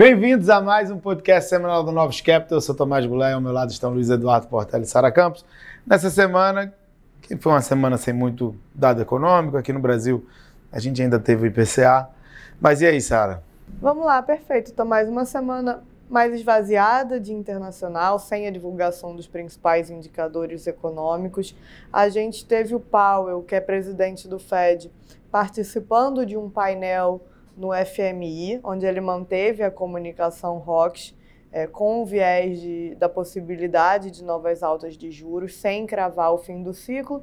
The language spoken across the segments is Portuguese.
Bem-vindos a mais um podcast semanal do Novos Capital. Eu sou Tomás Goulart, ao meu lado estão Luiz Eduardo Portela e Sara Campos. Nessa semana, que foi uma semana sem muito dado econômico, aqui no Brasil a gente ainda teve o IPCA. Mas e aí, Sara? Vamos lá, perfeito, Tomás. Uma semana mais esvaziada de internacional, sem a divulgação dos principais indicadores econômicos. A gente teve o Powell, que é presidente do Fed, participando de um painel no FMI, onde ele manteve a comunicação ROX é, com o viés de, da possibilidade de novas altas de juros, sem cravar o fim do ciclo,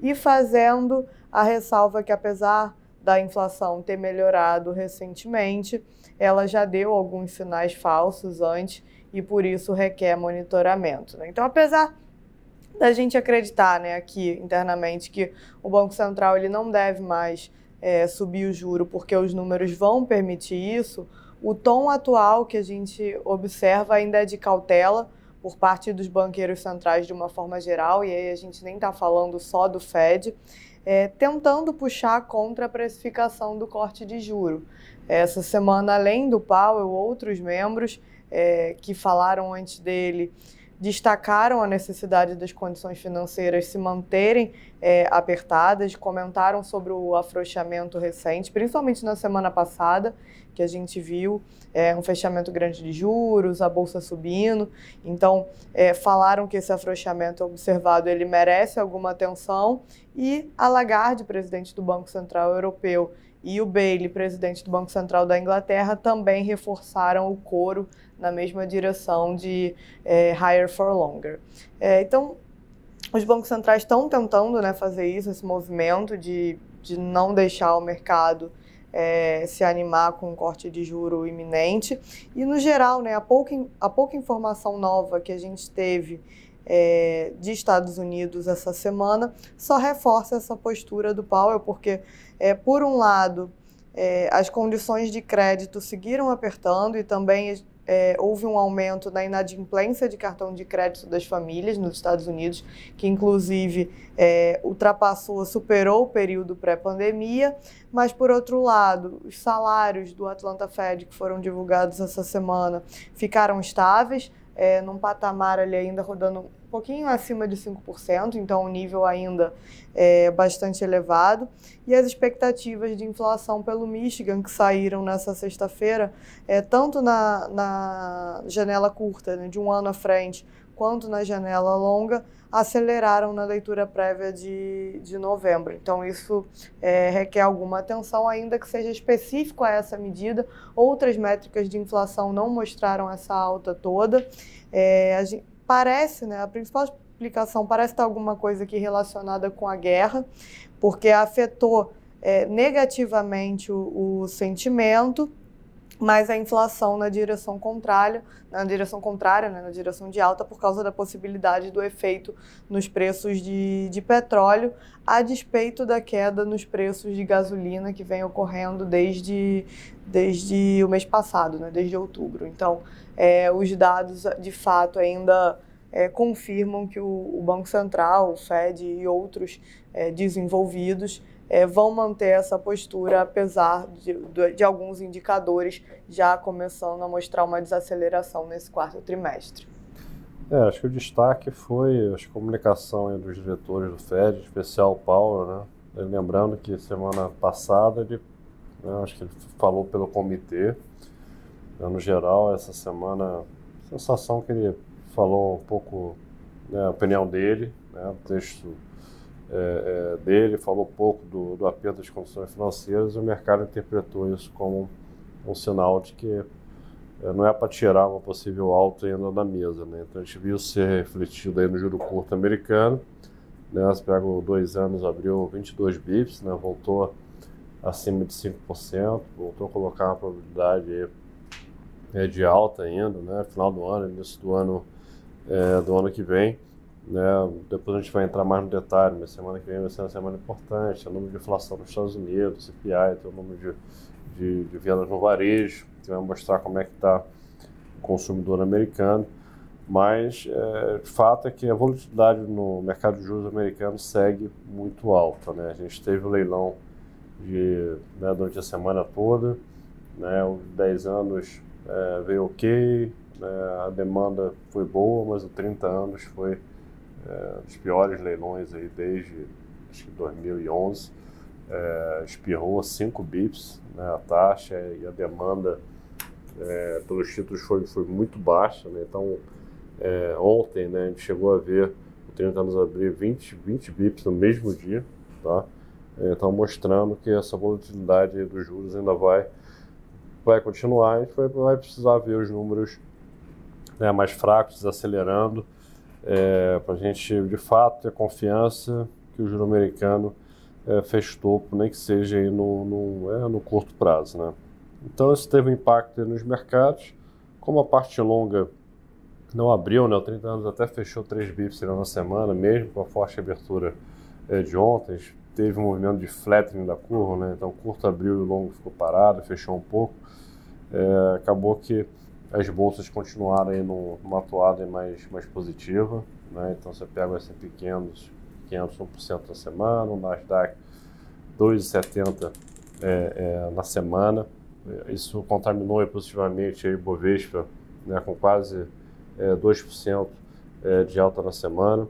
e fazendo a ressalva que, apesar da inflação ter melhorado recentemente, ela já deu alguns sinais falsos antes e por isso requer monitoramento. Né? Então, apesar da gente acreditar né, aqui internamente que o Banco Central ele não deve mais é, subir o juro porque os números vão permitir isso, o tom atual que a gente observa ainda é de cautela por parte dos banqueiros centrais de uma forma geral, e aí a gente nem está falando só do Fed é, tentando puxar contra a precificação do corte de juro. Essa semana, além do Powell, outros membros é, que falaram antes dele destacaram a necessidade das condições financeiras se manterem é, apertadas, comentaram sobre o afrouxamento recente, principalmente na semana passada, que a gente viu é, um fechamento grande de juros, a bolsa subindo. Então, é, falaram que esse afrouxamento observado ele merece alguma atenção e a Lagarde, presidente do Banco Central Europeu, e o Bailey, presidente do Banco Central da Inglaterra, também reforçaram o coro na mesma direção de é, higher for longer. É, então, os bancos centrais estão tentando né, fazer isso, esse movimento de, de não deixar o mercado é, se animar com um corte de juro iminente. E, no geral, né, a, pouca, a pouca informação nova que a gente teve é, de Estados Unidos essa semana só reforça essa postura do Powell, porque, é, por um lado, é, as condições de crédito seguiram apertando e também é, houve um aumento na inadimplência de cartão de crédito das famílias nos Estados Unidos, que inclusive é, ultrapassou, superou o período pré-pandemia, mas por outro lado, os salários do Atlanta Fed que foram divulgados essa semana ficaram estáveis, é, num patamar ali ainda rodando pouquinho acima de 5%, então um nível ainda é, bastante elevado. E as expectativas de inflação pelo Michigan, que saíram nessa sexta-feira, é, tanto na, na janela curta, né, de um ano à frente, quanto na janela longa, aceleraram na leitura prévia de, de novembro. Então, isso é, requer alguma atenção, ainda que seja específico a essa medida. Outras métricas de inflação não mostraram essa alta toda. É, gente, parece, né, a principal explicação parece estar alguma coisa aqui relacionada com a guerra, porque afetou é, negativamente o, o sentimento mas a inflação na direção contrária, na direção contrária, né, na direção de alta, por causa da possibilidade do efeito nos preços de, de petróleo, a despeito da queda nos preços de gasolina que vem ocorrendo desde, desde o mês passado, né, desde outubro. Então, é, os dados de fato ainda é, confirmam que o, o, Banco Central, o Fed e outros é, desenvolvidos é, vão manter essa postura, apesar de, de, alguns indicadores já começando a mostrar uma desaceleração nesse quarto trimestre. É, acho que o destaque foi a comunicação dos diretores do FED, em especial o Paulo, né? Lembrando que semana passada ele, né, acho que ele falou pelo comitê, né, no geral, essa semana, sensação que ele falou um pouco né, a opinião dele, né, o texto é, é, dele, falou pouco do, do aperto das condições financeiras e o mercado interpretou isso como um sinal de que é, não é para tirar uma possível alta ainda da mesa. Né? Então a gente viu ser refletido aí no juro curto americano. Né? Pega dois anos, abriu 22 bips, né? voltou acima de 5%, voltou a colocar uma probabilidade é, de alta ainda, né? final do ano, início do ano, é, do ano que vem. Né? Depois a gente vai entrar mais no detalhe, mas semana que vem vai ser uma semana importante, o número de inflação nos Estados Unidos, CPI, tem o número de, de, de vendas no varejo, que vai mostrar como é que está o consumidor americano. Mas é, fato é que a volatilidade no mercado de juros americano segue muito alta. Né? A gente teve o leilão de, né, durante a semana toda, né, os 10 anos é, veio ok, né, a demanda foi boa, mas o 30 anos foi é, dos piores leilões aí desde acho que 2011. É, espirrou 5 bips né, a taxa e a demanda é, pelos títulos foi, foi muito baixa. Né, então, é, ontem né, a gente chegou a ver o 30 anos abrir 20, 20 bips no mesmo dia. Tá? Então, mostrando que essa volatilidade dos juros ainda vai, vai continuar. A gente vai, vai precisar ver os números né, mais fracos, desacelerando, é, para a gente de fato ter confiança que o juro americano é, fez topo, nem que seja aí no, no, é, no curto prazo. Né? Então isso teve um impacto nos mercados. Como a parte longa não abriu, né, o 30 anos até fechou 3 bips na semana, mesmo com a forte abertura é, de ontem, teve um movimento de flattening da curva, né, então curto abriu e o longo ficou parado, fechou um pouco. É, acabou que as bolsas continuaram aí numa atuada mais, mais positiva, né? então você pega o S&P 500, 500 1% na semana, o Nasdaq 2,70 é, é, na semana, isso contaminou positivamente o Bovespa né, com quase é, 2% é, de alta na semana.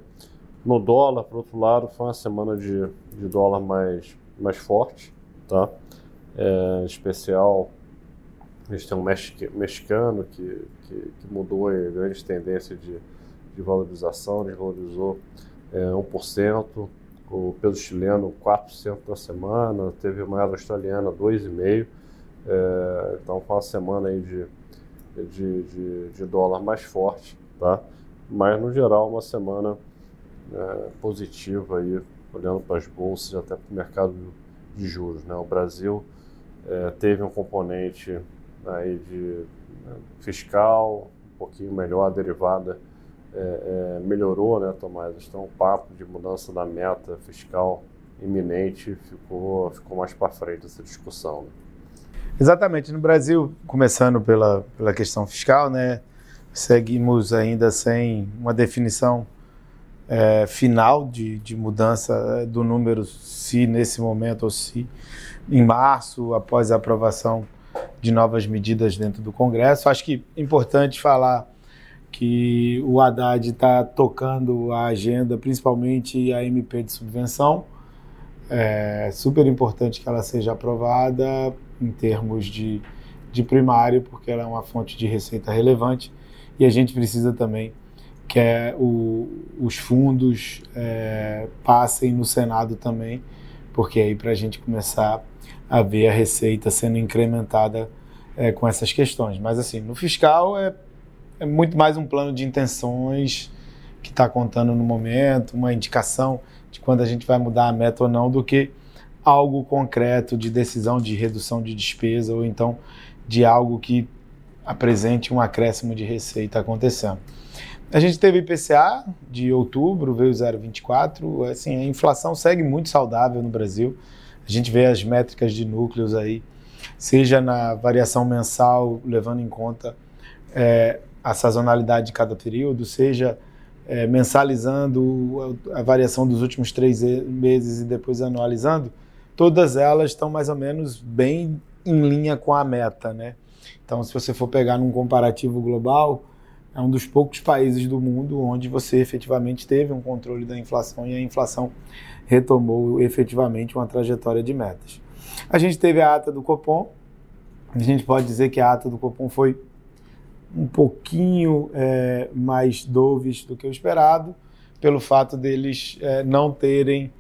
No dólar, por outro lado, foi uma semana de, de dólar mais, mais forte, tá? É, em especial a gente tem um mexicano que, que, que mudou a grande tendência de, de valorização, desvalorizou é, 1%, o peso chileno 4% na semana, teve a moeda australiana 2,5%, é, então foi uma semana aí de, de, de, de, dólar mais forte, tá? mas no geral uma semana é, positiva aí, olhando para as bolsas e até para o mercado de juros. Né? O Brasil é, teve um componente aí de né, fiscal, um pouquinho melhor, a derivada é, é, melhorou, né, Tomás? Então o papo de mudança da meta fiscal iminente ficou, ficou mais para frente essa discussão. Né? Exatamente. No Brasil, começando pela, pela questão fiscal, né, seguimos ainda sem uma definição é, final de, de mudança é, do número, se nesse momento ou se em março, após a aprovação de novas medidas dentro do Congresso. Acho que é importante falar que o Haddad está tocando a agenda, principalmente a MP de subvenção. É super importante que ela seja aprovada em termos de, de primário, porque ela é uma fonte de receita relevante e a gente precisa também que é o, os fundos é, passem no Senado também, porque aí para a gente começar a ver a receita sendo incrementada é, com essas questões. Mas, assim, no fiscal é, é muito mais um plano de intenções que está contando no momento, uma indicação de quando a gente vai mudar a meta ou não, do que algo concreto de decisão de redução de despesa ou então de algo que apresente um acréscimo de receita acontecendo. A gente teve IPCA de outubro, veio 0,24, assim, a inflação segue muito saudável no Brasil. A gente vê as métricas de núcleos aí, seja na variação mensal, levando em conta é, a sazonalidade de cada período, seja é, mensalizando a variação dos últimos três meses e depois anualizando, todas elas estão mais ou menos bem em linha com a meta, né? Então, se você for pegar num comparativo global, é um dos poucos países do mundo onde você efetivamente teve um controle da inflação e a inflação retomou efetivamente uma trajetória de metas. A gente teve a ata do Copom, a gente pode dizer que a ata do Copom foi um pouquinho é, mais doves do que o esperado, pelo fato deles é, não terem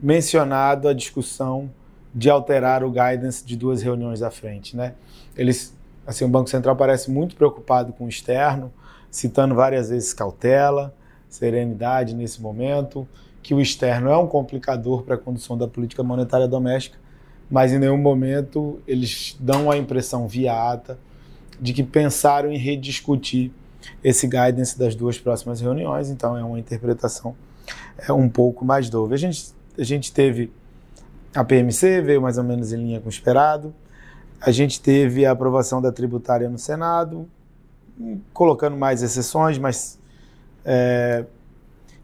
mencionado a discussão de alterar o guidance de duas reuniões à frente, né? Eles, assim, o Banco Central parece muito preocupado com o externo, citando várias vezes cautela, serenidade nesse momento, que o externo é um complicador para a condução da política monetária doméstica, mas em nenhum momento eles dão a impressão via ata de que pensaram em rediscutir esse guidance das duas próximas reuniões, então é uma interpretação é um pouco mais dúvida. A gente, a gente teve a PMC, veio mais ou menos em linha com o esperado, a gente teve a aprovação da tributária no Senado, colocando mais exceções, mas é,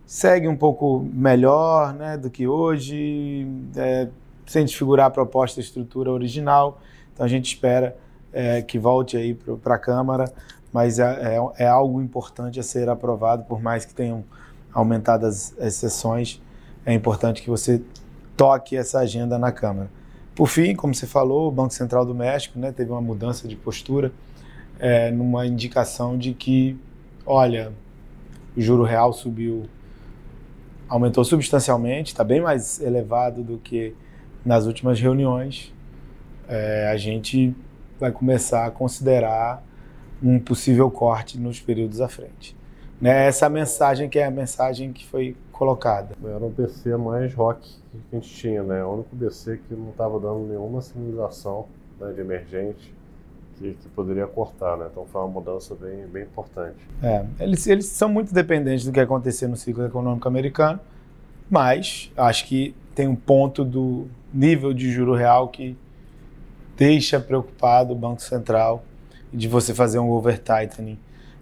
segue um pouco melhor né, do que hoje, é, sem desfigurar a proposta e estrutura original. Então a gente espera é, que volte aí para a Câmara, mas é, é, é, algo importante a ser aprovado, por mais que tenham aumentado as, sessões, é importante que você toque essa agenda na Câmara. Por fim, como você falou, o Banco Central do México né, teve uma mudança de postura, é, numa indicação de que, olha, o juro real subiu, aumentou substancialmente, está bem mais elevado do que nas últimas reuniões. É, a gente vai começar a considerar um possível corte nos períodos à frente. Né? Essa mensagem que é a mensagem que foi colocada. Era o BC mais rock que a gente tinha, né? O único BC que não estava dando nenhuma sinalização né, de emergente que, que, poderia cortar, né? Então foi uma mudança bem, bem importante. É, eles, eles são muito dependentes do que acontecer no ciclo econômico americano, mas acho que tem um ponto do nível de juro real que deixa preocupado o Banco Central de você fazer um over tightening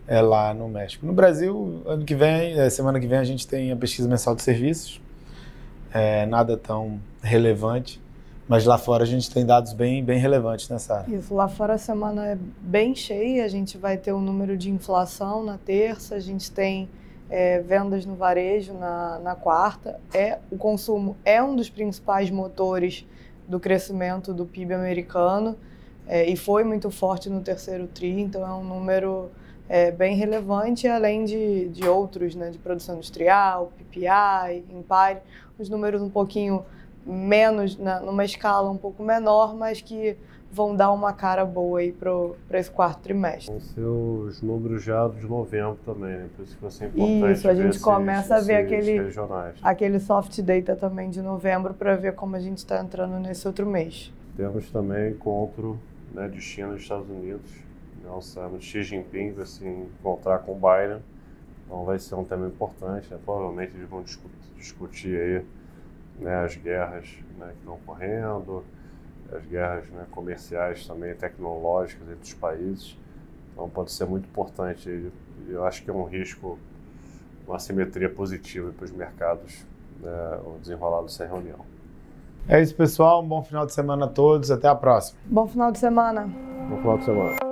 é, lá no México. No Brasil, ano que vem, é, semana que vem, a gente tem a pesquisa mensal de serviços, é, nada tão relevante, mas lá fora a gente tem dados bem, bem relevantes nessa área. Isso, lá fora a semana é bem cheia, a gente vai ter o um número de inflação na terça, a gente tem é, vendas no varejo na, na quarta. É, o consumo é um dos principais motores do crescimento do PIB americano é, e foi muito forte no terceiro TRI, então é um número é, bem relevante, além de, de outros, né, de produção industrial, PPI, Empire, os números um pouquinho menos, na, numa escala um pouco menor, mas que vão dar uma cara boa aí para esse quarto trimestre. Vão ser os números já de novembro também, né? por isso que vai ser importante Isso, a gente começa esses, a ver aquele, aquele soft data também de novembro para ver como a gente está entrando nesse outro mês. Temos também encontro né, de China e Estados Unidos, né, Xi Jinping vai se encontrar com o Biden, então vai ser um tema importante, né? provavelmente eles vão discutir, discutir aí né, as guerras né, que estão ocorrendo, as guerras né, comerciais também, tecnológicas entre os países. Então pode ser muito importante. Eu acho que é um risco, uma simetria positiva para os mercados, né, o desenrolar dessa reunião. É isso, pessoal. Um bom final de semana a todos. Até a próxima. Bom final de semana. Bom final de semana.